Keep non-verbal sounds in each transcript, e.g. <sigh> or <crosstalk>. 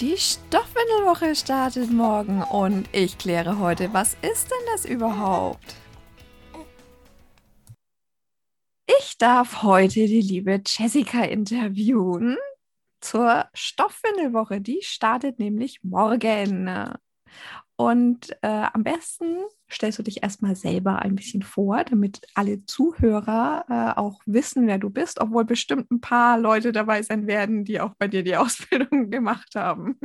Die Stoffwindelwoche startet morgen und ich kläre heute, was ist denn das überhaupt? Ich darf heute die liebe Jessica interviewen zur Stoffwindelwoche. Die startet nämlich morgen. Und äh, am besten stellst du dich erstmal selber ein bisschen vor, damit alle Zuhörer äh, auch wissen, wer du bist, obwohl bestimmt ein paar Leute dabei sein werden, die auch bei dir die <laughs> Ausbildung gemacht haben.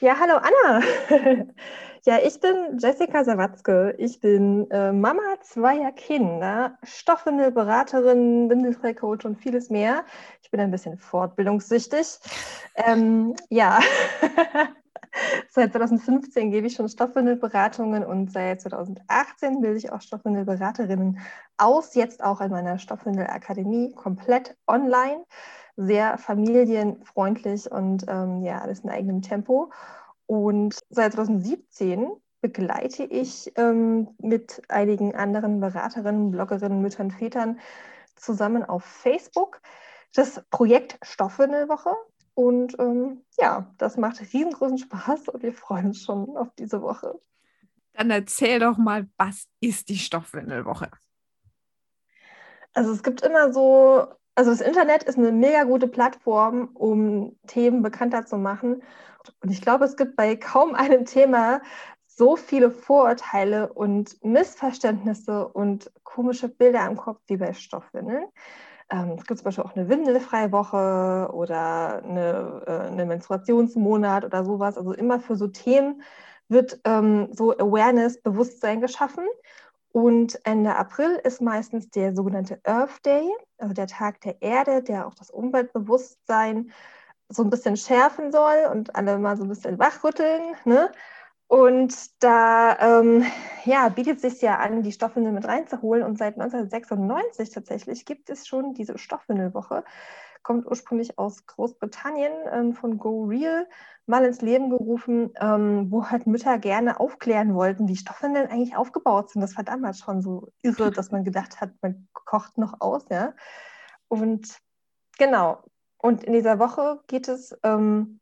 Ja, hallo Anna. <laughs> ja, ich bin Jessica Sawatzke. Ich bin äh, Mama zweier Kinder, Stoffwindelberaterin, Windelfreicoach und vieles mehr. Ich bin ein bisschen fortbildungssüchtig. Ähm, ja, <laughs> <laughs> Seit 2015 gebe ich schon Stoffwindelberatungen und seit 2018 bilde ich auch Stoffwindelberaterinnen aus, jetzt auch in meiner Stoffwindelakademie, komplett online, sehr familienfreundlich und ähm, ja, alles in eigenem Tempo. Und seit 2017 begleite ich ähm, mit einigen anderen Beraterinnen, Bloggerinnen, Müttern, Vätern zusammen auf Facebook das Projekt Stoffwindelwoche. Und ähm, ja, das macht riesengroßen Spaß und wir freuen uns schon auf diese Woche. Dann erzähl doch mal, was ist die Stoffwindelwoche? Also es gibt immer so, also das Internet ist eine mega gute Plattform, um Themen bekannter zu machen. Und ich glaube, es gibt bei kaum einem Thema so viele Vorurteile und Missverständnisse und komische Bilder im Kopf wie bei Stoffwindeln. Ähm, es gibt zum Beispiel auch eine windelfreie Woche oder eine, äh, eine Menstruationsmonat oder sowas. Also immer für so Themen wird ähm, so Awareness, Bewusstsein geschaffen. Und Ende April ist meistens der sogenannte Earth Day, also der Tag der Erde, der auch das Umweltbewusstsein so ein bisschen schärfen soll und alle mal so ein bisschen wachrütteln. Ne? Und da ähm, ja, bietet es sich ja an, die Stoffwindel mit reinzuholen. Und seit 1996 tatsächlich gibt es schon diese Stoffwindelwoche. Kommt ursprünglich aus Großbritannien ähm, von Go Real mal ins Leben gerufen, ähm, wo halt Mütter gerne aufklären wollten, wie Stoffwindeln eigentlich aufgebaut sind. Das war damals schon so irre, <laughs> dass man gedacht hat, man kocht noch aus. Ja? Und genau. Und in dieser Woche geht es ähm,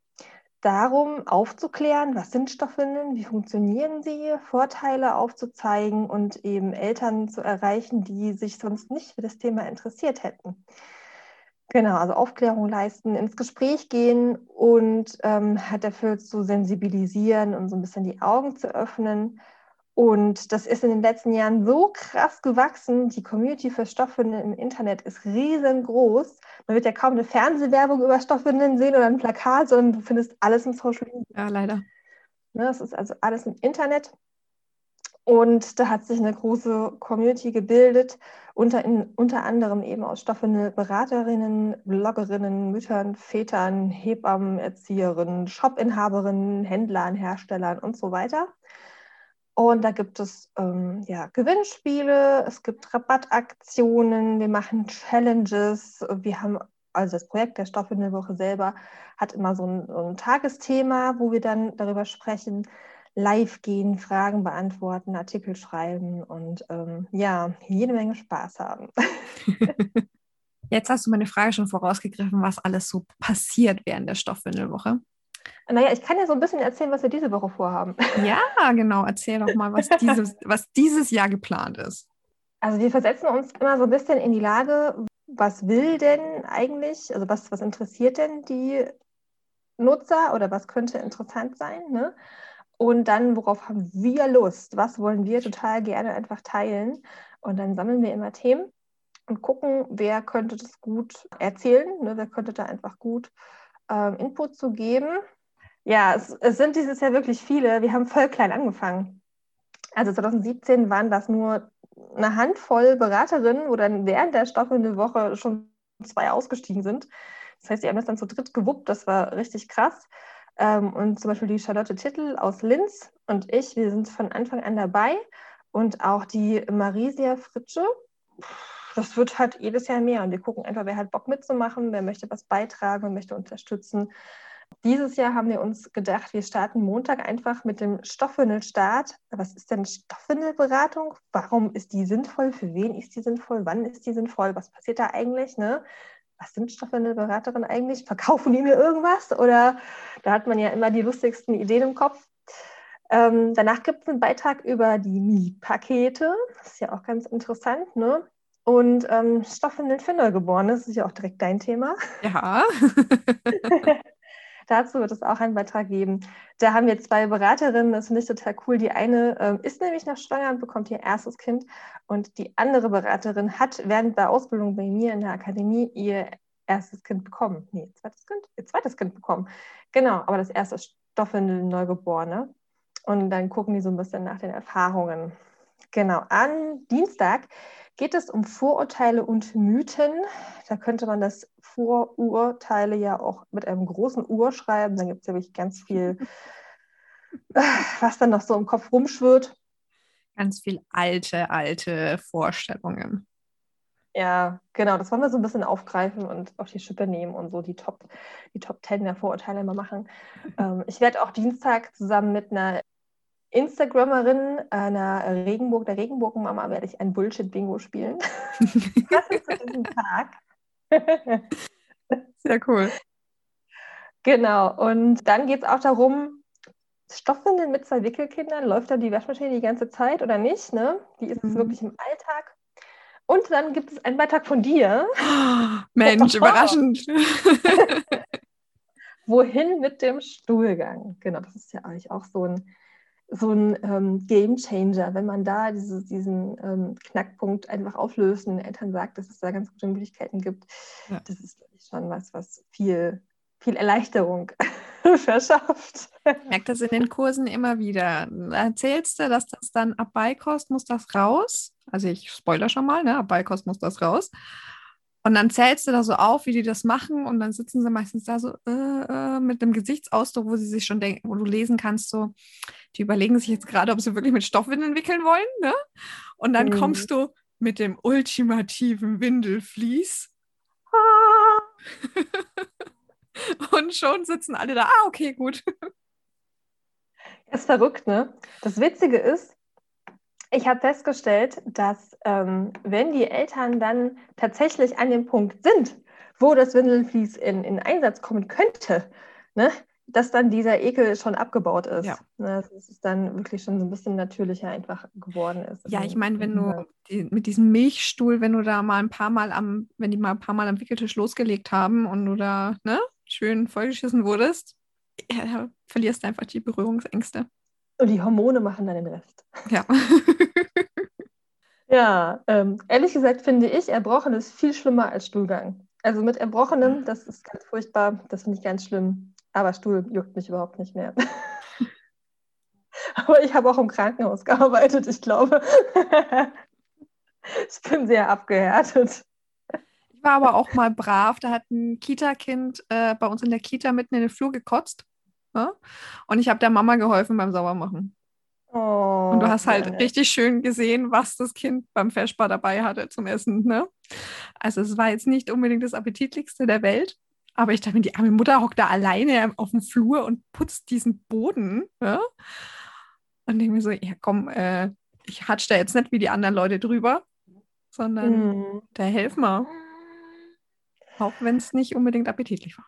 darum, aufzuklären, was sind Stoffwindeln, wie funktionieren sie, Vorteile aufzuzeigen und eben Eltern zu erreichen, die sich sonst nicht für das Thema interessiert hätten. Genau, also Aufklärung leisten, ins Gespräch gehen und ähm, hat dafür zu sensibilisieren und so ein bisschen die Augen zu öffnen und das ist in den letzten Jahren so krass gewachsen. Die Community für Stoffwindeln im Internet ist riesengroß. Man wird ja kaum eine Fernsehwerbung über Stoffwindeln sehen oder ein Plakat, sondern du findest alles im Social Media. Ja, leider. Ne, das ist also alles im Internet. Und da hat sich eine große Community gebildet, unter, in, unter anderem eben aus Stoffwindelberaterinnen, Bloggerinnen, Müttern, Vätern, Hebammen, Erzieherinnen, Shopinhaberinnen, Händlern, Herstellern und so weiter. Und da gibt es ähm, ja, Gewinnspiele, es gibt Rabattaktionen, wir machen Challenges. Wir haben, also das Projekt der Stoff in der Woche selber hat immer so ein, ein Tagesthema, wo wir dann darüber sprechen, live gehen, Fragen beantworten, Artikel schreiben und ähm, ja, jede Menge Spaß haben. <laughs> Jetzt hast du meine Frage schon vorausgegriffen, was alles so passiert während der Stoffwindelwoche. Naja, ich kann ja so ein bisschen erzählen, was wir diese Woche vorhaben. <laughs> Ja, genau. Erzähl doch mal, was dieses, <laughs> was dieses Jahr geplant ist. Also wir versetzen uns immer so ein bisschen in die Lage, was will denn eigentlich, also was, was interessiert denn die Nutzer oder was könnte interessant sein? Ne? Und dann, worauf haben wir Lust? Was wollen wir total gerne einfach teilen? Und dann sammeln wir immer Themen und gucken, wer könnte das gut erzählen, ne? wer könnte da einfach gut ähm, Input zu geben. Ja, es, es, sind dieses Jahr wirklich viele. Wir haben voll klein angefangen. Also 2017 waren das nur eine Handvoll Beraterinnen, wo dann während der staffelnden Woche schon zwei ausgestiegen sind. Das heißt, die haben das dann zu dritt gewuppt. Das war richtig krass. Ähm, und zum Beispiel die Charlotte Tittel aus Linz und ich, wir sind von Anfang an dabei. Und auch die Marisia Fritsche. Das wird halt jedes Jahr mehr. Und wir gucken einfach, wer hat Bock mitzumachen, wer möchte was beitragen, wer möchte unterstützen. Dieses Jahr haben wir uns gedacht, wir starten Montag einfach mit dem Stoffwindelstart. Was ist denn Stoffwindelberatung? Warum ist die sinnvoll? Für wen ist die sinnvoll? Wann ist die sinnvoll? Was passiert da eigentlich? Ne? Was sind Stoffwindelberaterinnen eigentlich? Verkaufen die mir irgendwas? Oder da hat man ja immer die lustigsten Ideen im Kopf. Ähm, danach gibt es einen Beitrag über die Mietpakete. Das ist ja auch ganz interessant. Ne? Und ähm, Stoffwindeln für Neugeborene, das ist ja auch direkt dein Thema. Ja. <laughs> <laughs> Dazu wird es auch einen Beitrag geben. Da haben wir zwei Beraterinnen, das finde ich total cool. Die eine ähm, ist nämlich noch schwanger und bekommt ihr erstes Kind. Und die andere Beraterin hat während der Ausbildung bei mir in der Akademie ihr erstes Kind bekommen. Nee, zweites Kind? Ihr zweites Kind bekommen. Genau, aber das erste Stoffwindeln Neugeborene. Und dann gucken die so ein bisschen nach den Erfahrungen. Genau, an Dienstag geht es um Vorurteile und Mythen. Da könnte man das Vorurteile ja auch mit einem großen Ur schreiben. Dann gibt es nämlich ganz viel, <laughs> was dann noch so im Kopf rumschwirrt. Ganz viel alte, alte Vorstellungen. Ja, genau, das wollen wir so ein bisschen aufgreifen und auf die Schippe nehmen und so die Top, die Top Ten der Vorurteile mal machen. <laughs> ähm, ich werde auch Dienstag zusammen mit einer Instagrammerin einer Regenburg, der Regenbogenmama, werde ich ein Bullshit-Bingo spielen. <laughs> das ist für diesen Tag. <laughs> Sehr cool. Genau, und dann geht es auch darum, Stoffwindeln mit zwei Wickelkindern, läuft da die Waschmaschine die ganze Zeit oder nicht? Ne? Wie ist es mhm. wirklich im Alltag? Und dann gibt es einen Beitrag von dir. <gasps> Mensch, überraschend. <laughs> Wohin mit dem Stuhlgang? Genau, das ist ja eigentlich auch so ein so ein ähm, Game Changer, wenn man da diese, diesen ähm, Knackpunkt einfach auflöst und den Eltern sagt, dass es da ganz gute Möglichkeiten gibt. Ja. Das ist schon was, was viel, viel Erleichterung <laughs> verschafft. Ich merke das in den Kursen immer wieder. Erzählst du, dass das dann ab Beikost muss das raus? Also ich spoiler schon mal, ne? ab Beikost muss das raus. Und dann zählst du da so auf, wie die das machen, und dann sitzen sie meistens da so äh, äh, mit einem Gesichtsausdruck, wo sie sich schon denken, wo du lesen kannst, so, die überlegen sich jetzt gerade, ob sie wirklich mit Stoffwindeln wickeln wollen, ne? Und dann mhm. kommst du mit dem ultimativen Windelflies. Ah. <laughs> und schon sitzen alle da, ah, okay, gut. Das ist verrückt, ne? Das Witzige ist, ich habe festgestellt, dass ähm, wenn die Eltern dann tatsächlich an dem Punkt sind, wo das Windelflies in, in Einsatz kommen könnte, ne, dass dann dieser Ekel schon abgebaut ist. Ja. Ne, dass es dann wirklich schon so ein bisschen natürlicher einfach geworden ist. Ja, ich meine, wenn du die, mit diesem Milchstuhl, wenn du da mal ein paar Mal am, wenn die mal ein paar Mal am Wickeltisch losgelegt haben und du da ne, schön vollgeschissen wurdest, ja, verlierst du einfach die Berührungsängste. Und die Hormone machen dann den Rest. Ja. <laughs> ja, ähm, ehrlich gesagt finde ich Erbrochenes viel schlimmer als Stuhlgang. Also mit Erbrochenem, das ist ganz furchtbar, das finde ich ganz schlimm. Aber Stuhl juckt mich überhaupt nicht mehr. <laughs> Aber ich habe auch im Krankenhaus gearbeitet, ich glaube. <laughs> ich bin sehr abgehärtet. Ich war aber auch mal brav. Da hat ein Kita-Kind äh, bei uns in der Kita mitten in den Flur gekotzt. Ne? Und ich habe der Mama geholfen beim Saubermachen. Oh, und du hast halt ja. richtig schön gesehen, was das Kind beim Feschbar dabei hatte zum Essen. Ne? Also es war jetzt nicht unbedingt das appetitlichste der Welt, aber ich dachte mir, die arme Mutter hockt da alleine auf dem Flur und putzt diesen Boden. Ne? Und denke mir so, ja komm, äh, ich hatsche da jetzt nicht wie die anderen Leute drüber, sondern mhm. da helfen wir. Auch wenn es nicht unbedingt appetitlich war.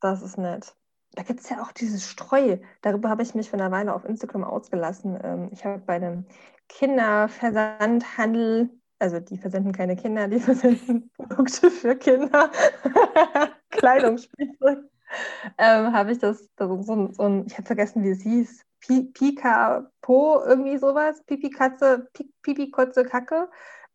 Das ist nett da gibt es ja auch dieses Streu. Darüber habe ich mich für eine Weile auf Instagram ausgelassen. Ähm, ich habe bei einem Kinderversandhandel, also die versenden keine Kinder, die <laughs> versenden Produkte für Kinder, <laughs> Kleidungsspielzeug, ähm, habe ich das, das so, so ein, ich habe vergessen, wie es hieß, Pika Po, irgendwie sowas, Pipi Katze, Pipi Kotze Kacke.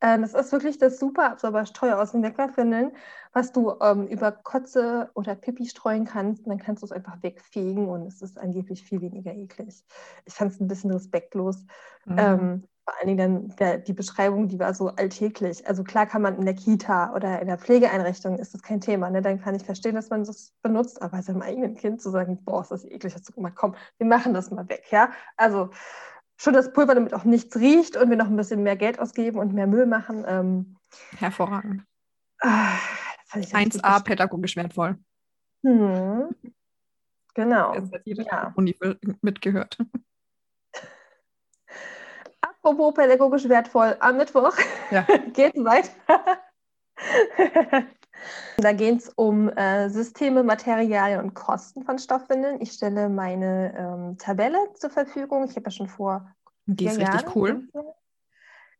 Äh, das ist wirklich das super Absorberstreu aus dem Wegwerfwindeln, was du ähm, über Kotze oder Pipi streuen kannst. Und dann kannst du es einfach wegfegen und es ist angeblich viel weniger eklig. Ich fand es ein bisschen respektlos. Mhm. Ähm, vor allen Dingen dann der, die Beschreibung, die war so alltäglich. Also klar kann man in der Kita oder in der Pflegeeinrichtung ist das kein Thema. Ne? Dann kann ich verstehen, dass man das benutzt, aber seinem eigenen Kind zu sagen, boah, ist das eklig, hast du gemacht, komm, wir machen das mal weg. Ja? Also schon das Pulver, damit auch nichts riecht und wir noch ein bisschen mehr Geld ausgeben und mehr Müll machen. Ähm, Hervorragend. Ah, 1a pädagogisch wertvoll. Hm. Genau. Jetzt hat jede ja. Uni mitgehört. <laughs> Apropos pädagogisch wertvoll, am Mittwoch ja. <laughs> geht es weiter. Da geht es um äh, Systeme, Materialien und Kosten von Stoffwindeln. Ich stelle meine ähm, Tabelle zur Verfügung. Ich habe ja schon vor. Die ist richtig Jahren cool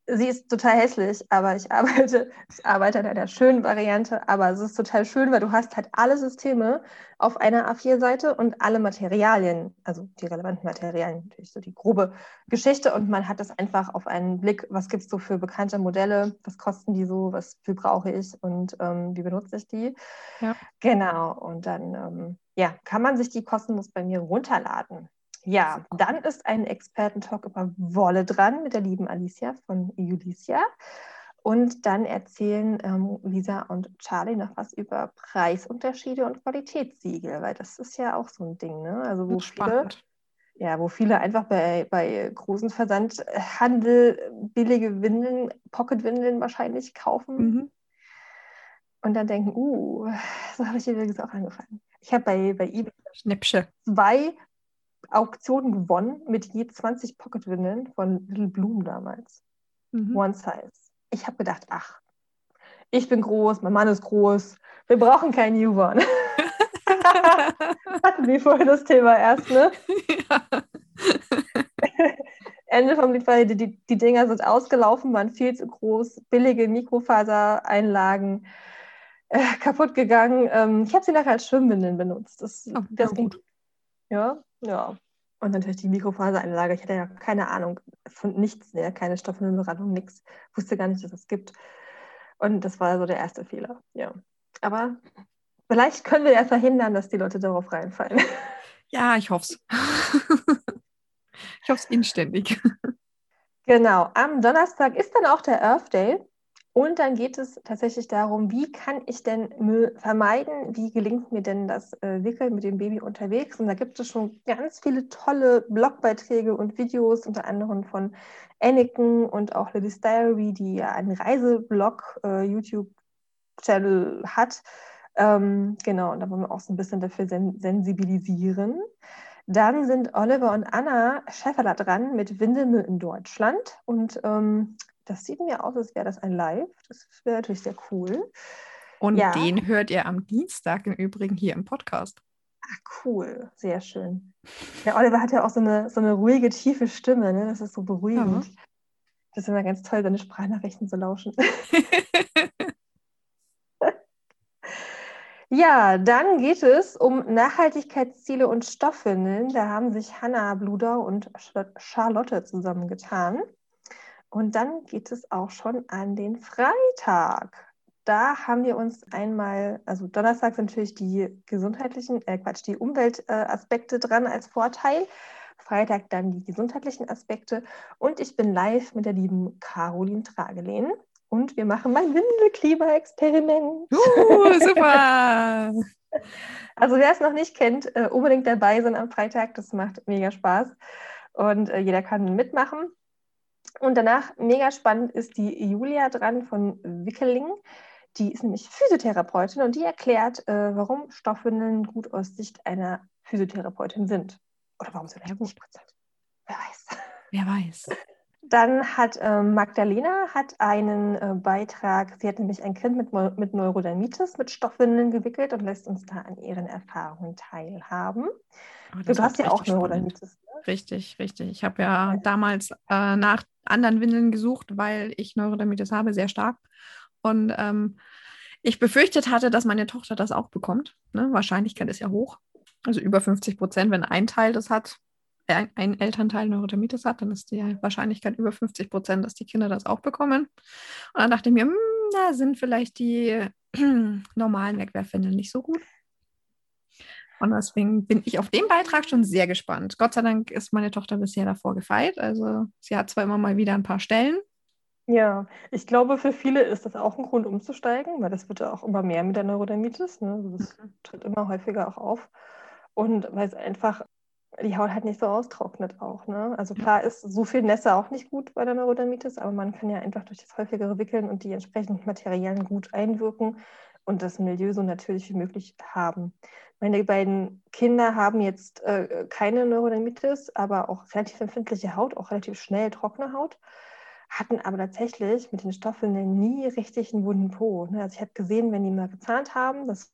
sie ist total hässlich, aber ich arbeite, ich arbeite an einer schönen Variante, aber es ist total schön, weil du hast halt alle Systeme auf einer A4-Seite und alle Materialien, also die relevanten Materialien, natürlich so die grobe Geschichte und man hat das einfach auf einen Blick, was gibt es so für bekannte Modelle, was kosten die so, was viel brauche ich und ähm, wie benutze ich die. Ja. Genau, und dann ähm, ja, kann man sich die kostenlos bei mir runterladen. Ja, dann ist ein Expertentalk über Wolle dran mit der lieben Alicia von Julicia. Und dann erzählen ähm, Lisa und Charlie noch was über Preisunterschiede und Qualitätssiegel, weil das ist ja auch so ein Ding, ne? Also wo viele, ja, wo viele einfach bei, bei großen Versandhandel billige Windeln, Pocketwindeln wahrscheinlich kaufen. Mhm. Und dann denken, uh, so habe ich übrigens auch angefangen. Ich habe bei, bei eBay Schnäppchen. zwei Auktion gewonnen mit je 20 Pocketwindeln von Little Bloom damals. Mhm. One Size. Ich habe gedacht, ach, ich bin groß, mein Mann ist groß, wir brauchen kein Newborn. <laughs> Hatten wir vorhin das Thema erst, ne? Ja. <laughs> Ende vom Lied war, die, die, die Dinger sind ausgelaufen, waren viel zu groß, billige Mikrofasereinlagen äh, kaputt gegangen. Ähm, ich habe sie nachher als Schwimmwindeln benutzt. Das, oh, das ja, gut. Ja, ja. Und natürlich die Mikrofasereinlage. Ich hatte ja keine Ahnung von nichts, ne? keine Stoffmembranung, nichts. Wusste gar nicht, dass es gibt. Und das war so der erste Fehler. Ja. Aber vielleicht können wir ja verhindern, dass die Leute darauf reinfallen. Ja, ich hoffe es. <laughs> ich hoffe es inständig. Genau. Am Donnerstag ist dann auch der Earth Day. Und dann geht es tatsächlich darum, wie kann ich denn Müll vermeiden? Wie gelingt mir denn das äh, Wickeln mit dem Baby unterwegs? Und da gibt es schon ganz viele tolle Blogbeiträge und Videos, unter anderem von Anakin und auch Lily's Diary, die ja einen Reiseblog, äh, hat. Ähm, genau, und da wollen wir auch so ein bisschen dafür sen sensibilisieren. Dann sind Oliver und Anna Schäferler dran mit Windelmüll in Deutschland. Und ähm, das sieht mir aus, als wäre das ein Live. Das wäre natürlich sehr cool. Und ja. den hört ihr am Dienstag im Übrigen hier im Podcast. Ach, cool. Sehr schön. Der Oliver hat ja auch so eine, so eine ruhige, tiefe Stimme. Ne? Das ist so beruhigend. Ja. Das ist immer ganz toll, seine Sprachnachrichten zu lauschen. <laughs> Ja, dann geht es um Nachhaltigkeitsziele und Stoffwindeln. Da haben sich Hanna Bludau und Charlotte zusammengetan. Und dann geht es auch schon an den Freitag. Da haben wir uns einmal, also Donnerstag sind natürlich die gesundheitlichen, äh Quatsch, die Umweltaspekte äh, dran als Vorteil. Freitag dann die gesundheitlichen Aspekte. Und ich bin live mit der lieben Caroline Tragelehn. Und wir machen mein Windelklima-Experiment. <laughs> Uh, super! <laughs> also wer es noch nicht kennt, äh, unbedingt dabei sein am Freitag. Das macht mega Spaß. Und äh, jeder kann mitmachen. Und danach, mega spannend, ist die Julia dran von Wickeling. Die ist nämlich Physiotherapeutin und die erklärt, äh, warum Stoffwindeln gut aus Sicht einer Physiotherapeutin sind. Oder warum sie vielleicht gut sind. Wer weiß. Wer weiß. Dann hat äh, Magdalena hat einen äh, Beitrag, sie hat nämlich ein Kind mit, mit Neurodermitis mit Stoffwindeln gewickelt und lässt uns da an ihren Erfahrungen teilhaben. Oh, du hast ja auch Neurodermitis. Ne? Richtig, richtig. Ich habe ja, ja, damals äh, nach anderen Windeln gesucht, weil ich Neurodermitis habe, sehr stark. Und ähm, ich befürchtet hatte, dass meine Tochter das auch bekommt. Ne? Wahrscheinlichkeit ist ja hoch. Also über 50 Prozent, wenn ein Teil das hat, ein, ein Elternteil Neurodermitis hat, dann ist die Wahrscheinlichkeit über 50 Prozent, dass die Kinder das auch bekommen. Und dann dachte ich mir, hm, da sind vielleicht die <clears throat> normalen Wegwerfwindeln nicht so gut. Und deswegen bin ich auf den Beitrag schon sehr gespannt. Gott sei Dank ist meine Tochter bisher davor gefeit. Also sie hat zwar immer mal wieder ein paar Stellen. Ja, ich glaube, für viele ist das auch ein Grund umzusteigen, weil das wird ja auch immer mehr mit der Neurodermitis. Ne? Also das mhm. tritt immer häufiger auch auf. Und weil es einfach die Haut halt nicht so austrocknet auch. Ne? Also klar ist so viel Nässe auch nicht gut bei der Neurodermitis, aber man kann ja einfach durch das häufigere Wickeln und die entsprechenden Materialien gut einwirken und das Milieu so natürlich wie möglich haben. Meine beiden Kinder haben jetzt äh, keine Neurodermitis, aber auch relativ empfindliche Haut, auch relativ schnell trockene Haut, hatten aber tatsächlich mit den Stoffeln nie richtig einen wunden Po. Ne? Also ich habe gesehen, wenn die mal gezahnt haben, das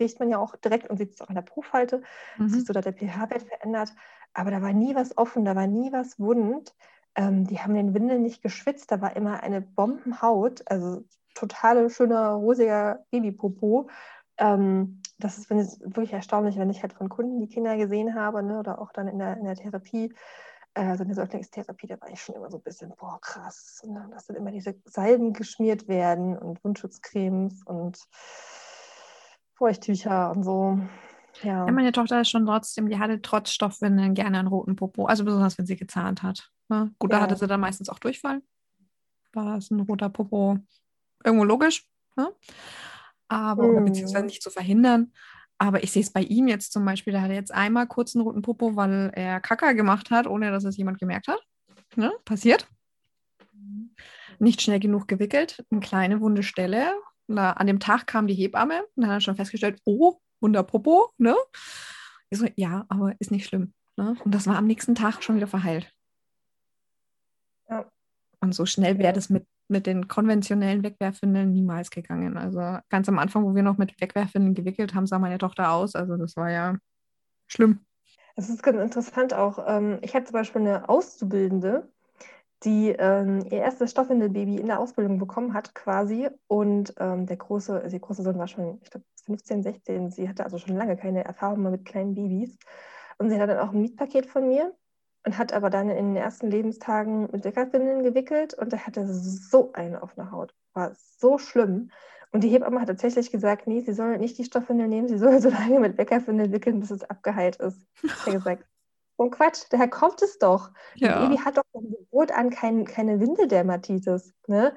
riecht man ja auch direkt und sieht es auch in der Profalte, mhm. sich so da der pH-Wert verändert. Aber da war nie was offen, da war nie was wund. Ähm, die haben den Windeln nicht geschwitzt, da war immer eine Bombenhaut, also totale schöner, rosiger Babypopo. Ähm, das ist, ich, wirklich erstaunlich, wenn ich halt von Kunden die Kinder gesehen habe ne, oder auch dann in der, in der Therapie, also in der Säuglingstherapie, da war ich schon immer so ein bisschen, boah, krass, ne, dass dann immer diese Salben geschmiert werden und Wundschutzcremes und Feuchttücher und so. Ja. ja. meine Tochter ist schon trotzdem, die hatte trotz Stoffwindeln gerne einen roten Popo, also besonders wenn sie gezahnt hat. Ne? Gut, ja. da hatte sie dann meistens auch Durchfall. War es ein roter Popo irgendwo logisch, ne? aber mhm. beziehungsweise nicht zu verhindern. Aber ich sehe es bei ihm jetzt zum Beispiel, da hat er jetzt einmal kurz einen roten Popo, weil er Kacker gemacht hat, ohne dass es jemand gemerkt hat. Ne? Passiert. Mhm. Nicht schnell genug gewickelt, eine kleine wunde Stelle, na, an dem Tag kam die Hebamme und dann hat er schon festgestellt, oh, Wunderpopo, ne? Ich so, ja, aber ist nicht schlimm. Ne? Und das war am nächsten Tag schon wieder verheilt. Ja. Und so schnell wäre das mit, mit den konventionellen Wegwerfwindeln niemals gegangen. Also ganz am Anfang, wo wir noch mit Wegwerfwindeln gewickelt haben, sah meine Tochter aus. Also das war ja schlimm. Es ist ganz interessant auch. Ähm, ich hatte zum Beispiel eine Auszubildende, die ähm, ihr erstes Stoffwindelbaby in der Ausbildung bekommen hat, quasi. Und ähm, der große, also der große Sohn war schon, ich glaube, 15, 16. Sie hatte also schon lange keine Erfahrung mehr mit kleinen Babys. Und sie hatte dann auch ein Mietpaket von mir und hat aber dann in den ersten Lebenstagen mit Wickelwindeln gewickelt und er hatte so eine offene Haut. War so schlimm. Und die Hebamme hat tatsächlich gesagt, nee, sie soll nicht die Stoffwindel nehmen, sie soll so lange mit Weckerwindeln wickeln, bis es abgeheilt ist. Ich habe gesagt, und Quatsch, daher kommt es doch. Ja. Baby hat doch von Geburt an kein, keine Windeldermatitis. Ne?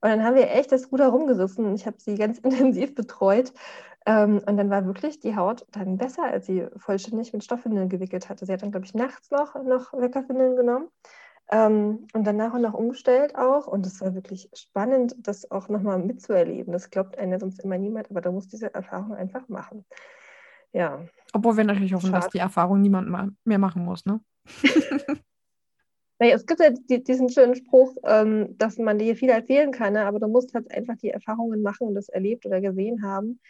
Und dann haben wir echt das Ruder rumgerissen. Ich habe sie ganz <laughs> intensiv betreut. Ähm, und dann war wirklich die Haut dann besser, als sie vollständig mit Stoffwindeln gewickelt hatte. Sie hat dann, glaube ich, nachts noch, noch Weckerwindeln genommen. Ähm, und dann nach und nach umgestellt auch. Und es war wirklich spannend, das auch nochmal mitzuerleben. Das glaubt einer sonst immer niemand, aber da muss diese Erfahrung einfach machen. Ja. Obwohl wir natürlich hoffen, Schade. dass die Erfahrung niemand mehr machen muss, ne? <laughs> naja, es gibt ja diesen schönen Spruch, ähm, dass man dir viel erzählen kann, ne? aber du musst halt einfach die Erfahrungen machen und das erlebt oder gesehen haben.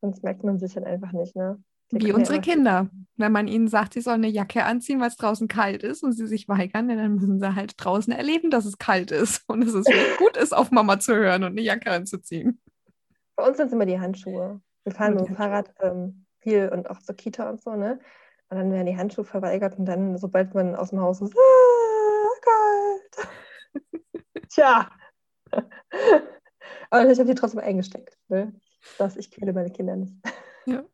Sonst merkt man sich halt einfach nicht, ne? Wie unsere Kinder. Wenn man ihnen sagt, sie sollen eine Jacke anziehen, weil es draußen kalt ist und sie sich weigern, dann müssen sie halt draußen erleben, dass es kalt ist <laughs> und dass es gut ist, auf Mama zu hören und eine Jacke anzuziehen. Bei uns sind es immer die Handschuhe. Wir fahren mit dem Fahrrad ähm, viel und auch zur Kita und so, ne? Und dann werden die Handschuhe verweigert und dann, sobald man aus dem Haus ist, ah, kalt. <laughs> Tja. <laughs> Aber ich habe die trotzdem eingesteckt. Ne? Das, ich quäle meine Kinder nicht. Ja.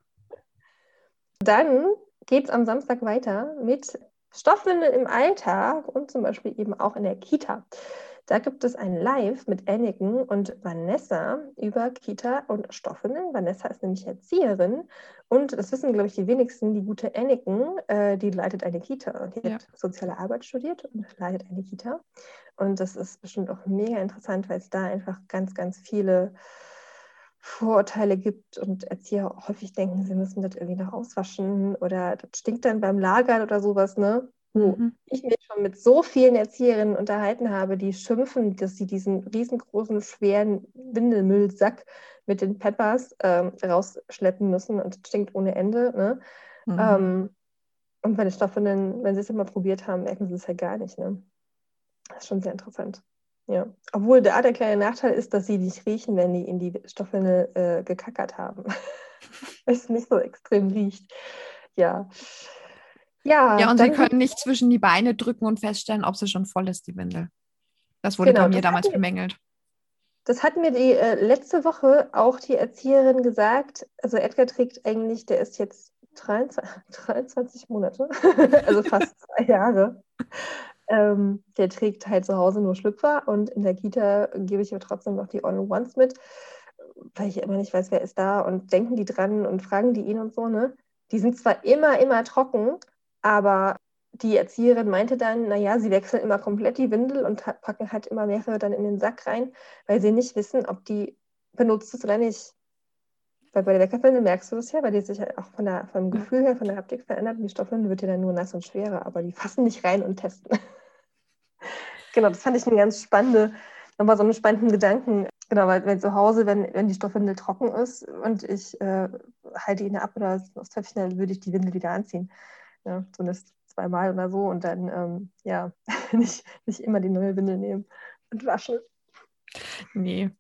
<laughs> Dann geht es am Samstag weiter mit Stoffwindeln im Alltag und zum Beispiel eben auch in der Kita. Da gibt es ein Live mit Anakin und Vanessa über Kita und Stoffwindeln. Vanessa ist nämlich Erzieherin und das wissen, glaube ich, die wenigsten. Die gute Anakin, äh, die leitet eine Kita. Die ja. hat soziale Arbeit studiert und leitet eine Kita. Und das ist bestimmt auch mega interessant, weil es da einfach ganz, ganz viele Vorurteile gibt und Erzieher häufig denken, sie müssen das irgendwie noch auswaschen oder das stinkt dann beim Lagern oder sowas, ne? Wo mhm. ich mich schon mit so vielen Erzieherinnen unterhalten habe, die schimpfen, dass sie diesen riesengroßen, schweren Windelmüllsack mit den Peppers ähm, rausschleppen müssen und das stinkt ohne Ende. Ne? Mhm. Ähm, und bei den Stoffwindeln, wenn sie es immer probiert haben, merken sie es ja gar nicht. Ne? Das ist schon sehr interessant. Ja. Obwohl da der kleine Nachteil ist, dass sie nicht riechen, wenn die in die Stoffwindel äh, gekackert haben. <laughs> Weil es nicht so extrem riecht. Ja. Ja, ja und sie können nicht zwischen die Beine drücken und feststellen, ob sie schon voll ist, die Windel. Das wurde genau, bei mir damals bemängelt. Das hat mir die äh, letzte Woche auch die Erzieherin gesagt. Also Edgar trägt eigentlich, der ist jetzt 23, 23 <laughs> Monate, <laughs> also fast <laughs> zwei Jahre. Ähm, der trägt halt zu Hause nur Schlüpfer und in der Kita gebe ich aber trotzdem noch die All-in-Ones mit, weil ich immer nicht weiß, wer ist da und denken die dran und fragen die ihn und so, ne? Die sind zwar immer, immer trocken, aber die Erzieherin meinte dann, naja, sie wechseln immer komplett die Windel und packen halt immer mehrere dann in den Sack rein, weil sie nicht wissen, ob die benutzt ist oder nicht. Weil bei der Weckerwindel merkst du das ja, weil die sich halt auch von der, vom Gefühl her, von der Haptik verändert. Und die Stoffwindel wird ja dann nur nass und schwerer, aber die fassen nicht rein und testen. <laughs> genau, das fand ich eine ganz spannende, nochmal so einen spannenden Gedanken. Genau, weil, weil zu Hause, wenn, wenn die Stoffwindel trocken ist und ich äh, halte ihn ab oder aufs Töpfchen, dann würde ich die Windel wieder anziehen. Ja, zumindest zweimal oder so und dann ähm, ja <laughs> nicht, nicht immer die neue Windel nehmen und waschen. Nee,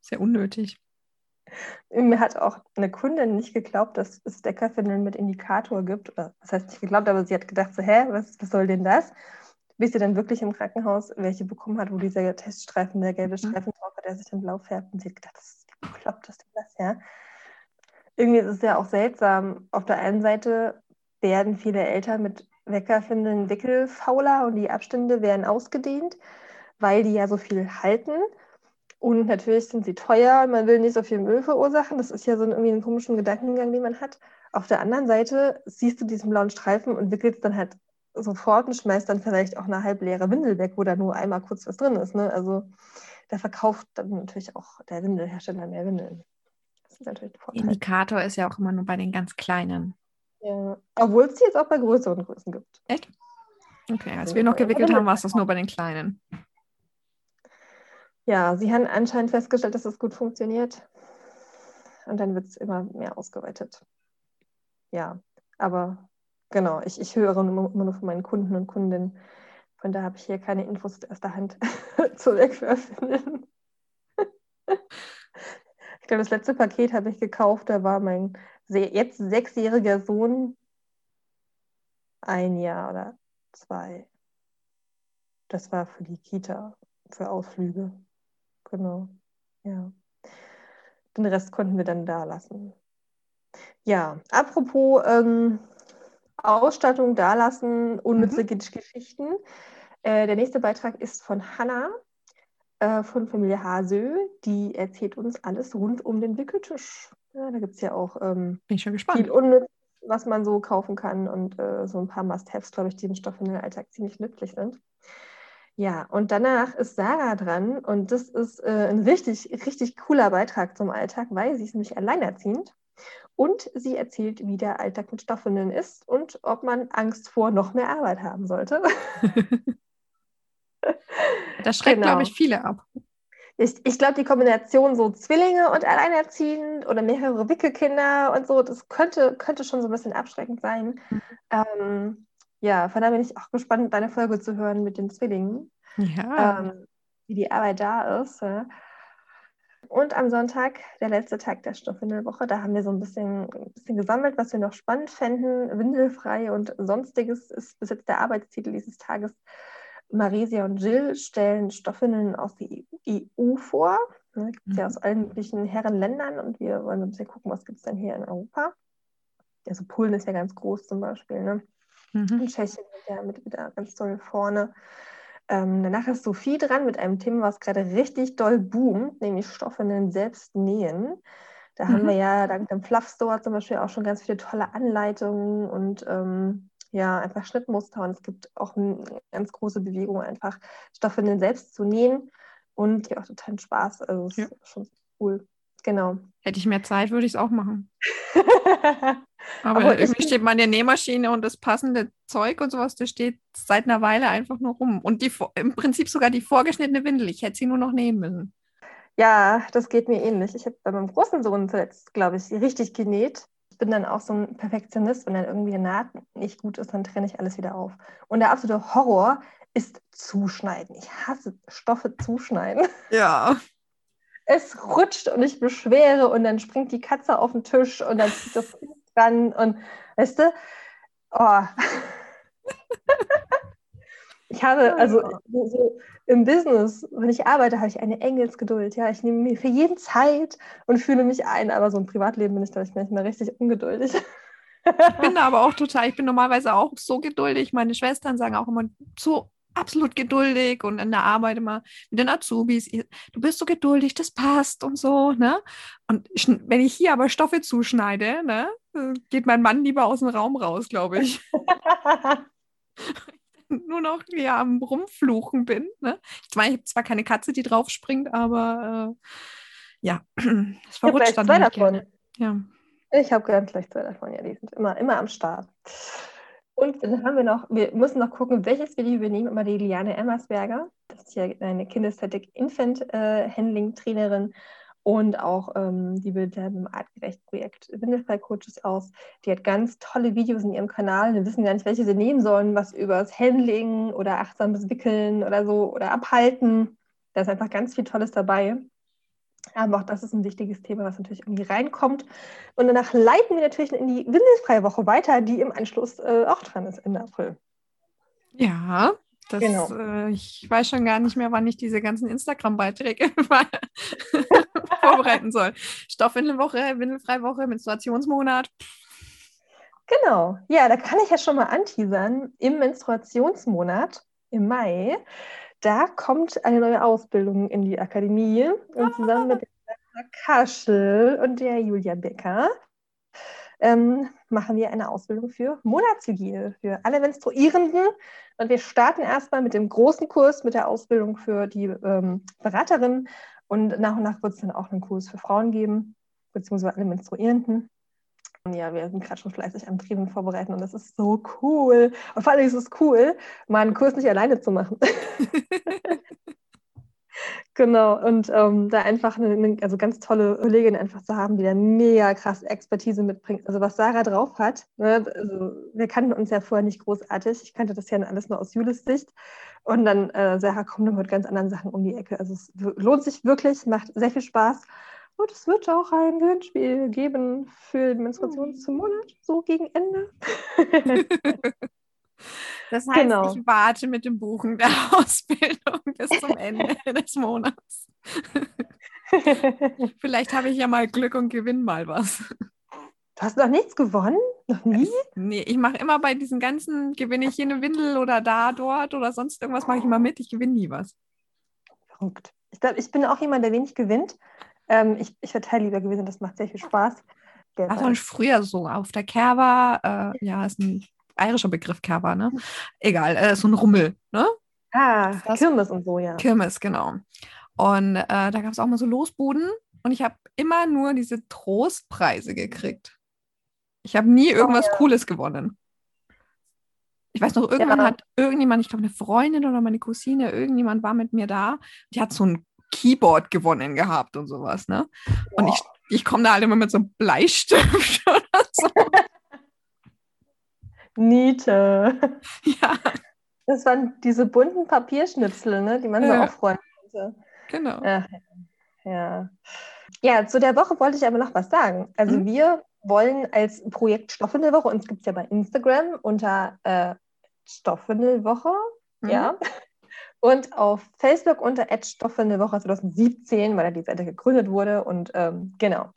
sehr unnötig. Mir hat auch eine Kundin nicht geglaubt, dass es Deckerfindeln mit Indikator gibt. Oder, was heißt nicht geglaubt, aber sie hat gedacht, so, hä, was, was soll denn das? Bis sie dann wirklich im Krankenhaus welche bekommen hat, wo dieser Teststreifen, der gelbe mhm. Streifen drauf hat, der sich dann blau färbt. Und sie hat gedacht, das, wie bekloppt ist denn das, ja? Irgendwie ist es ja auch seltsam. Auf der einen Seite werden viele Eltern mit Weckerfindeln wickelfauler und die Abstände werden ausgedehnt, weil die ja so viel halten. Und natürlich sind sie teuer, man will nicht so viel Müll verursachen. Das ist ja so ein, irgendwie ein komischen Gedankengang, den man hat. Auf der anderen Seite siehst du diesen blauen Streifen und wickelst dann halt sofort und schmeißt dann vielleicht auch eine halb leere Windel weg, wo da nur einmal kurz was drin ist. Ne? Also da verkauft dann natürlich auch der Windelhersteller mehr Windeln. Das ist natürlich ein. Indikator ist ja auch immer nur bei den ganz kleinen. Ja, obwohl es die jetzt auch bei größeren Größen gibt. Echt? Okay, als wir noch gewickelt haben, war es das nur bei den kleinen. Ja, sie haben anscheinend festgestellt, dass es gut funktioniert. Und dann wird es immer mehr ausgeweitet. Ja, aber genau, ich, ich höre immer nur von meinen Kunden und Kundinnen. Von da habe ich hier keine Infos aus erster Hand <laughs> zu wegwerfen. <laughs> ich glaube, das letzte Paket habe ich gekauft, da war mein jetzt sechsjähriger Sohn ein Jahr oder zwei. Das war für die Kita, für Ausflüge. Genau. Ja. Den Rest konnten wir dann da lassen. Ja, apropos ähm, Ausstattung da lassen, unnütze mhm. Geschichten. Äh, der nächste Beitrag ist von Hanna äh, von Familie Hasö. Die erzählt uns alles rund um den Wickeltisch. Ja, da gibt es ja auch ähm, Bin ich schon gespannt. viel Unnütz, was man so kaufen kann und äh, so ein paar Must-Haves, glaube ich, die im Stoff in den Alltag ziemlich nützlich sind. Ja, und danach ist Sarah dran und das ist äh, ein richtig, richtig cooler Beitrag zum Alltag, weil sie ist nämlich alleinerziehend und sie erzählt, wie der Alltag mit Stoffwindeln ist und ob man Angst vor noch mehr Arbeit haben sollte. <laughs> das schreckt, genau. glaube ich, viele ab ich, ich glaube, die Kombination so Zwillinge und alleinerziehend oder mehrere Wickelkinder und so, das könnte, könnte schon so ein bisschen abschreckend sein. Mhm. Ähm, ja, von daher bin ich auch gespannt, deine Folge zu hören mit den Zwillingen. Ja. Ähm, wie die Arbeit da ist. Ja. Und am Sonntag, der letzte Tag der Stoffwindelwoche, da haben wir so ein bisschen, ein bisschen gesammelt, was wir noch spannend fänden. Windelfrei und sonstiges ist bis jetzt der Arbeitstitel dieses Tages. Maresia und Jill stellen Stoffinnen aus der EU vor. Ne, gibt es ja mhm. aus allen möglichen Herrenländern und wir wollen ein bisschen gucken, was gibt es denn hier in Europa. Also Polen ist ja ganz groß zum Beispiel. Ne? Mhm. Und Tschechien ist ja mit wieder ganz toll vorne. Ähm, danach ist Sophie dran mit einem Thema, was gerade richtig doll boomt, nämlich Stoffinnen selbst nähen. Da mhm. haben wir ja dank dem Fluff Store zum Beispiel auch schon ganz viele tolle Anleitungen und ähm, ja, einfach Schnittmuster und es gibt auch eine ganz große Bewegung, einfach Stoffe selbst zu nähen und ja auch total Spaß. Also es ja. ist schon cool. Genau. Hätte ich mehr Zeit, würde ich es auch machen. <laughs> Aber, Aber irgendwie steht man in der Nähmaschine und das passende Zeug und sowas, das steht seit einer Weile einfach nur rum. Und die, im Prinzip sogar die vorgeschnittene Windel. Ich hätte sie nur noch nähen müssen. Ja, das geht mir ähnlich. Ich habe bei meinem großen Sohn zuletzt, glaube ich, richtig genäht bin dann auch so ein Perfektionist, wenn dann irgendwie eine Naht nicht gut ist, dann trenne ich alles wieder auf. Und der absolute Horror ist Zuschneiden. Ich hasse Stoffe zuschneiden. <laughs> Ja. Es rutscht und ich beschwere und dann springt die Katze auf den Tisch und dann zieht das dran und weißt du, oh. <laughs> Ich habe, also so im Business, wenn ich arbeite, habe ich eine Engelsgeduld. Ja, ich nehme mir für jeden Zeit und fühle mich ein, aber so im Privatleben bin ich, glaube ich, manchmal richtig ungeduldig. Ich bin da aber auch total, ich bin normalerweise auch so geduldig. Meine Schwestern sagen auch immer so absolut geduldig und in der Arbeit immer mit den Azubis, du bist so geduldig, das passt und so, ne? Und wenn ich hier aber Stoffe zuschneide, ne, geht mein Mann lieber aus dem Raum raus, glaube ich. <laughs> <laughs> Nur noch ja, am Rumfluchen bin. Ne? Ich meine, ich habe zwar keine Katze, die drauf springt, aber äh, ja, <clears throat> es verrutscht dann. Zwei davon. Ja. Ich habe ganz leicht zwei davon, ja, die sind immer, immer am Start. Und dann haben wir noch, wir müssen noch gucken, welches Video wir nehmen. Immer die Liane Emmersberger. Das ist ja eine Kinesthetic Infant äh, Handling Trainerin und auch ähm, die bildet im Artgerecht-Projekt Windelfrei Coaches aus. Die hat ganz tolle Videos in ihrem Kanal. Wir wissen gar nicht, welche sie nehmen sollen, was über das Handling oder achtsames Wickeln oder so oder Abhalten. Da ist einfach ganz viel Tolles dabei. Aber auch das ist ein wichtiges Thema, was natürlich irgendwie reinkommt. Und danach leiten wir natürlich in die Windelfreie Woche weiter, die im Anschluss äh, auch dran ist Ende April. Ja, das, genau. Äh, ich weiß schon gar nicht mehr, wann ich diese ganzen Instagram-Beiträge <laughs> vorbereiten soll. Stoffwindelwoche, Windelfreie Woche, Menstruationsmonat. Genau. Ja, da kann ich ja schon mal anteasern. Im Menstruationsmonat, im Mai, da kommt eine neue Ausbildung in die Akademie und zusammen mit der Kaschel und der Julia Becker ähm, machen wir eine Ausbildung für Monatshygiene für alle Menstruierenden. Und wir starten erstmal mit dem großen Kurs, mit der Ausbildung für die ähm, Beraterin. Und nach und nach wird es dann auch einen Kurs für Frauen geben, beziehungsweise alle Menstruierenden. Ja, wir sind gerade schon fleißig am Training vorbereiten und das ist so cool. Und vor allem ist es cool, mal einen Kurs nicht alleine zu machen. <laughs> <laughs> genau, und ähm, da einfach eine, also ganz tolle Kollegin einfach zu haben, die da mega krass Expertise mitbringt. Also was Sarah drauf hat, ne, also wir kannten uns ja vorher nicht großartig. Ich kannte das ja alles nur aus Julis Sicht. Und dann äh, Sarah kommt dann mit ganz anderen Sachen um die Ecke. Also es lohnt sich wirklich, macht sehr viel Spaß. Und es wird auch ein Gewinnspiel geben für den Menstruationsmonat, so gegen Ende. <laughs> Das heißt, genau. ich warte mit dem Buchen der <laughs> Ausbildung bis zum Ende <laughs> des Monats. <laughs> Vielleicht habe ich ja mal Glück und gewinne mal was. Du hast noch nichts gewonnen? Noch nie? Nee, ich mache immer bei diesen ganzen, gewinne ich hier eine Windel oder da, dort oder sonst irgendwas, mache ich immer mit. Ich gewinne nie was. Verrückt. Ich glaube, ich bin auch jemand, der wenig gewinnt. Ähm, ich, ich verteile lieber Gewinne, das macht sehr viel Spaß. Ach, und früher so auf der Kerber, äh, ja, ist ein bayerischer Begriff Kerber, ne? Egal, äh, so ein Rummel, ne? Ah? Kirmes und so, ja. Kirmes, genau. Und äh, da gab es auch mal so Losbuden und ich habe immer nur diese Trostpreise gekriegt. Ich habe nie irgendwas oh, ja. Cooles gewonnen. Ich weiß noch, irgendwann ja. hat irgendjemand, ich glaube eine Freundin oder meine Cousine, irgendjemand war mit mir da, die hat so ein Keyboard gewonnen gehabt und sowas, ne? Und ich, ich komme da halt immer mit so einem Bleistift <laughs> oder so. Niete. <laughs> Ja. Das waren diese bunten Papierschnipsel, ne, die man ja. so aufräumen konnte. Genau. Ach, ja. Ja, zu der Woche wollte ich aber noch was sagen. Also mhm. wir wollen als Projekt Stoffwindelwoche, uns gibt es ja bei Instagram unter äh, Stoffwindelwoche, mhm. ja, <laughs> und auf Facebook unter Stoffwindelwoche 2017, weil da die Seite gegründet wurde und ähm, genau.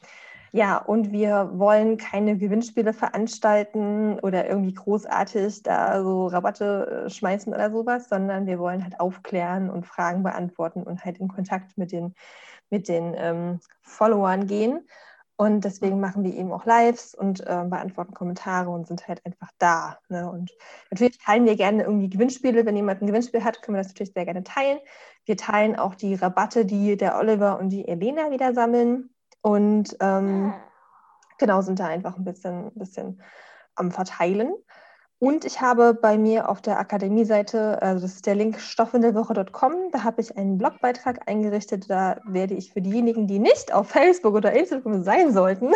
Ja, und wir wollen keine Gewinnspiele veranstalten oder irgendwie großartig da so Rabatte äh, schmeißen oder sowas, sondern wir wollen halt aufklären und Fragen beantworten und halt in Kontakt mit den, mit den ähm, Followern gehen. Und deswegen machen wir eben auch Lives und äh, beantworten Kommentare und sind halt einfach da. Ne? Und natürlich teilen wir gerne irgendwie Gewinnspiele. Wenn jemand ein Gewinnspiel hat, können wir das natürlich sehr gerne teilen. Wir teilen auch die Rabatte, die der Oliver und die Elena wieder sammeln. Und ähm, genau, sind da einfach ein bisschen, bisschen am Verteilen. Und ich habe bei mir auf der Akademie-Seite, also das ist der Link stoffwindelwoche.com, da habe ich einen Blogbeitrag eingerichtet. Da werde ich für diejenigen, die nicht auf Facebook oder Instagram sein sollten,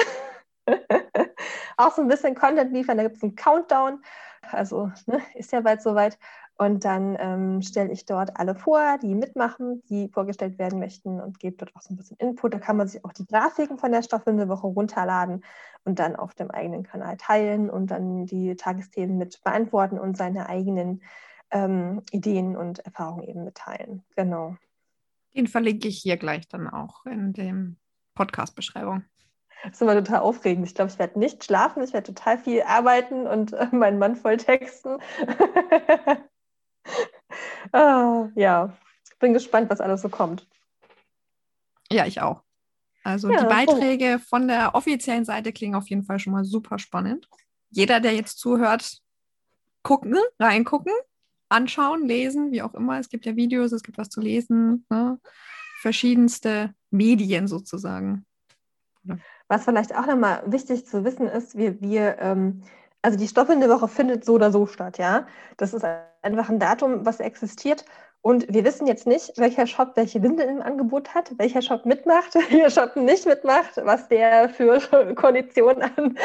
<laughs> auch so ein bisschen Content liefern. Da gibt es einen Countdown. Also ne, ist ja bald soweit. Und dann ähm, stelle ich dort alle vor, die mitmachen, die vorgestellt werden möchten und gebe dort auch so ein bisschen Input. Da kann man sich auch die Grafiken von der Stoffwindelwoche runterladen und dann auf dem eigenen Kanal teilen und dann die Tagesthemen mit beantworten und seine eigenen ähm, Ideen und Erfahrungen eben mitteilen. Genau. Den verlinke ich hier gleich dann auch in dem Podcast-Beschreibung. Das ist immer total aufregend. Ich glaube, ich werde nicht schlafen, ich werde total viel arbeiten und äh, meinen Mann voll texten. <laughs> ah, ja, bin gespannt, was alles so kommt. Ja, ich auch. Also ja, die Beiträge oh. von der offiziellen Seite klingen auf jeden Fall schon mal super spannend. Jeder, der jetzt zuhört, gucken, reingucken, anschauen, lesen, wie auch immer. Es gibt ja Videos, es gibt was zu lesen, ne? verschiedenste Medien sozusagen. Was vielleicht auch nochmal wichtig zu wissen ist, wir, wir ähm, also die der Woche findet so oder so statt, ja. Das ist einfach ein Datum, was existiert. Und wir wissen jetzt nicht, welcher Shop welche Windeln im Angebot hat, welcher Shop mitmacht, <laughs> welcher Shop nicht mitmacht, was der für <laughs> Konditionen an,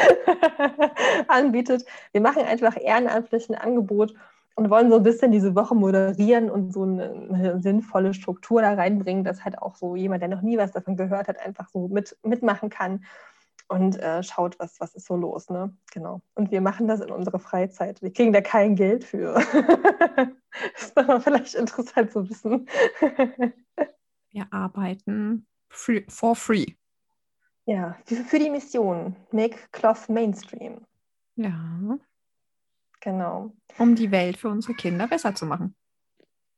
<laughs> anbietet. Wir machen einfach ehrenamtlich ein Angebot und wollen so ein bisschen diese Woche moderieren und so eine, eine, sinnvolle Struktur da reinbringen, dass halt auch so jemand, der noch nie was davon gehört hat, einfach so mit, mitmachen kann und äh, schaut, was, was ist so los. Ne? Genau. Und wir machen das in unserer Freizeit. Wir kriegen da kein Geld für. <laughs> das ist aber vielleicht interessant zu wissen. <laughs> wir arbeiten free, for free. Ja, für, für die Mission Make Cloth Mainstream. Ja. Genau. Um die Welt für unsere Kinder besser zu machen.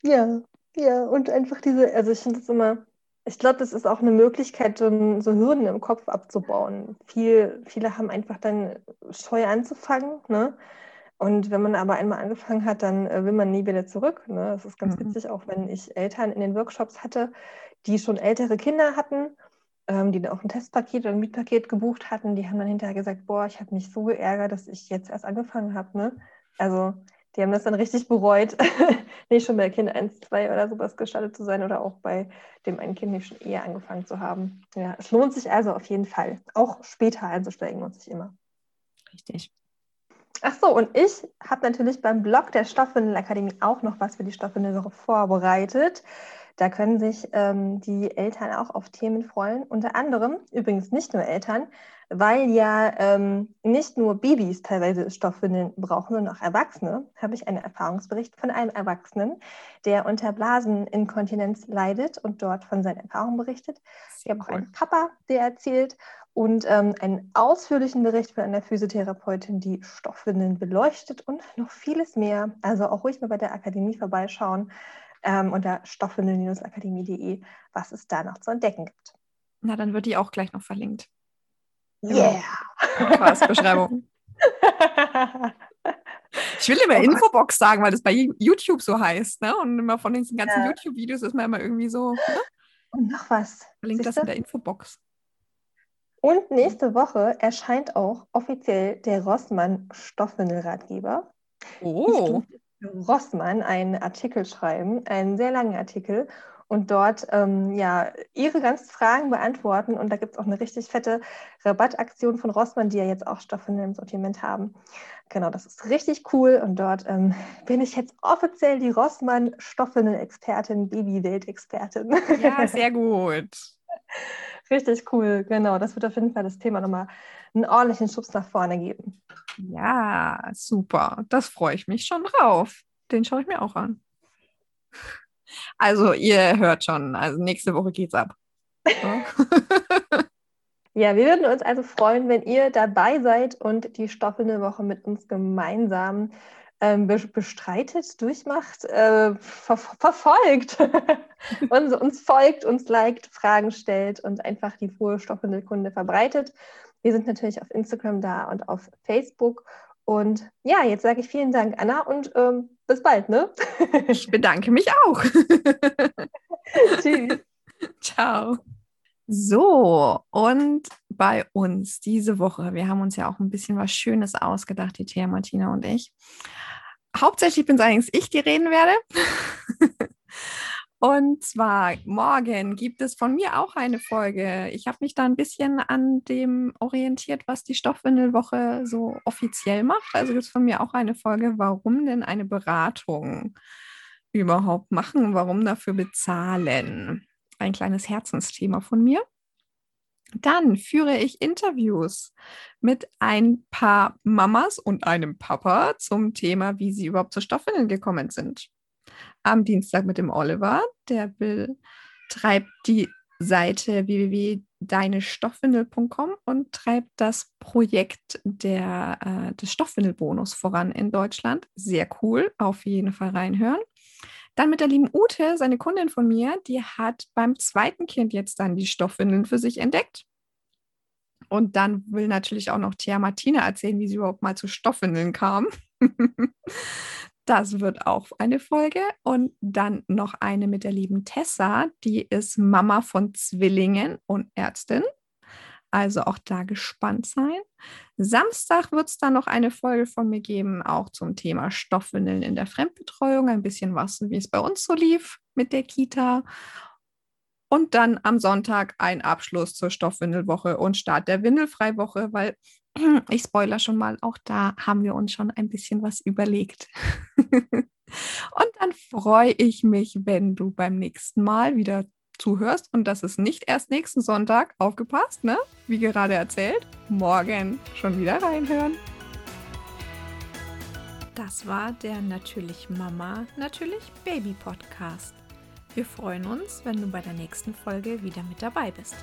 Ja, ja, und einfach diese, also ich finde es immer ich glaube, das ist auch eine Möglichkeit, so, so, Hürden im Kopf abzubauen. Viel, viele haben einfach dann Scheu anzufangen. Ne? Und wenn man aber einmal angefangen hat, dann äh, will man nie wieder zurück. Ne? Das ist ganz mhm. witzig, auch wenn ich Eltern in den Workshops hatte, die schon ältere Kinder hatten, ähm, die auch ein Testpaket oder ein Mietpaket gebucht hatten, die haben dann hinterher gesagt, boah, ich habe mich so geärgert, dass ich jetzt erst angefangen habe. Ne? Also die haben das dann richtig bereut, <laughs> nicht schon bei Kind 1, 2 oder sowas gestartet zu sein oder auch bei dem einen Kind nicht schon eher angefangen zu haben. Ja, es lohnt sich also auf jeden Fall. Auch später einzusteigen lohnt sich immer. Richtig. Ach so, und ich habe natürlich beim Blog der Stoffwindelakademie auch noch was für die Stoffwindelwoche vorbereitet. Da können sich ähm, die Eltern auch auf Themen freuen. Unter anderem, übrigens nicht nur Eltern, weil ja ähm, nicht nur Babys teilweise Stoffwindeln brauchen, sondern auch Erwachsene, habe ich einen Erfahrungsbericht von einem Erwachsenen, der unter Blaseninkontinenz leidet und dort von seinen Erfahrungen berichtet. Ich habe auch einen Papa, der erzählt und ähm, einen ausführlichen Bericht von einer Physiotherapeutin, die Stoffwindeln beleuchtet und noch vieles mehr. Also auch ruhig mal bei der Akademie vorbeischauen ähm, unter stoffwindeln-akademie.de, was es da noch zu entdecken gibt. Na, dann wird die auch gleich noch verlinkt. Yeah. Beschreibung. Ich will immer oh Infobox sagen, weil das bei YouTube so heißt, ne? Und immer von diesen ganzen ja. YouTube-Videos ist man immer irgendwie so. Ne? Und noch was. Verlinkt das in der Infobox. Und nächste Woche erscheint auch offiziell der Rossmann Stoffwindelratgeber. Oh. Rossmann einen Artikel schreiben, einen sehr langen Artikel und dort ähm, ja, ihre ganzen Fragen beantworten. Und da gibt es auch eine richtig fette Rabattaktion von Rossmann, die ja jetzt auch Stoffe im Sortiment haben. Genau, das ist richtig cool. Und dort ähm, bin ich jetzt offiziell die Rossmann Stoffinnen-Expertin, Babywelt-Expertin. Ja, sehr <laughs> gut. richtig cool, genau. Das wird auf jeden Fall das Thema nochmal einen ordentlichen Schubs nach vorne geben. Ja, super. Das freue ich mich schon drauf. Den schaue ich mir auch an. Also ihr hört schon, also nächste Woche geht's ab. <laughs> ja, wir würden uns also freuen, wenn ihr dabei seid und die stoffelnde Woche mit uns gemeinsam ähm, bestreitet, durchmacht, äh, ver verfolgt, <laughs> uns, uns folgt, uns liked, Fragen stellt und einfach die frohe stoffelnde Kunde verbreitet. Wir sind natürlich auf Instagram da und auf Facebook. Und ja, jetzt sage ich vielen Dank, Anna, und ähm, bis bald, ne? Ich bedanke mich auch. <laughs> Tschüss. Ciao. So, und bei uns diese Woche, wir haben uns ja auch ein bisschen was Schönes ausgedacht, die Thea, Martina und ich. Hauptsächlich bin es allerdings ich, die reden werde. Und zwar morgen gibt es von mir auch eine Folge. Ich habe mich da ein bisschen an dem orientiert, was die Stoffwindelwoche so offiziell macht. Also gibt es von mir auch eine Folge, warum denn eine Beratung überhaupt machen, warum dafür bezahlen. Ein kleines Herzensthema von mir. Dann führe ich Interviews mit ein paar Mamas und einem Papa zum Thema, wie sie überhaupt zur Stoffwindeln gekommen sind am Dienstag mit dem Oliver. Der betreibt die Seite www deinestoffwindel.com und treibt das Projekt der, äh, des Stoffwindelbonus voran in Deutschland. Sehr cool, auf jeden Fall reinhören. Dann mit der lieben Ute, seine Kundin von mir, die hat beim zweiten Kind jetzt dann die Stoffwindeln für sich entdeckt. Und dann will natürlich auch noch Thea Martina erzählen, wie sie überhaupt mal zu Stoffwindeln kam. <laughs> Das wird auch eine Folge. Und dann noch eine mit der lieben Tessa, die ist Mama von Zwillingen und Ärztin. Also auch da gespannt sein. Samstag wird es dann noch eine Folge von mir geben, auch zum Thema Stoffwindeln in der Fremdbetreuung. Ein bisschen was, wie es bei uns so lief mit der Kita. Und dann am Sonntag ein Abschluss zur Stoffwindelwoche und Start der Windelfreiwoche, weil <clears throat> ich spoiler schon mal, auch da haben wir uns schon ein bisschen was überlegt. <laughs> und dann freue ich mich, wenn du beim nächsten Mal wieder zuhörst und das ist nicht erst nächsten Sonntag, aufgepasst, ne? Wie gerade erzählt, morgen schon wieder reinhören. Das war der Natürlich Mama, Natürlich Baby Podcast. Wir freuen uns, wenn du bei der nächsten Folge wieder mit dabei bist.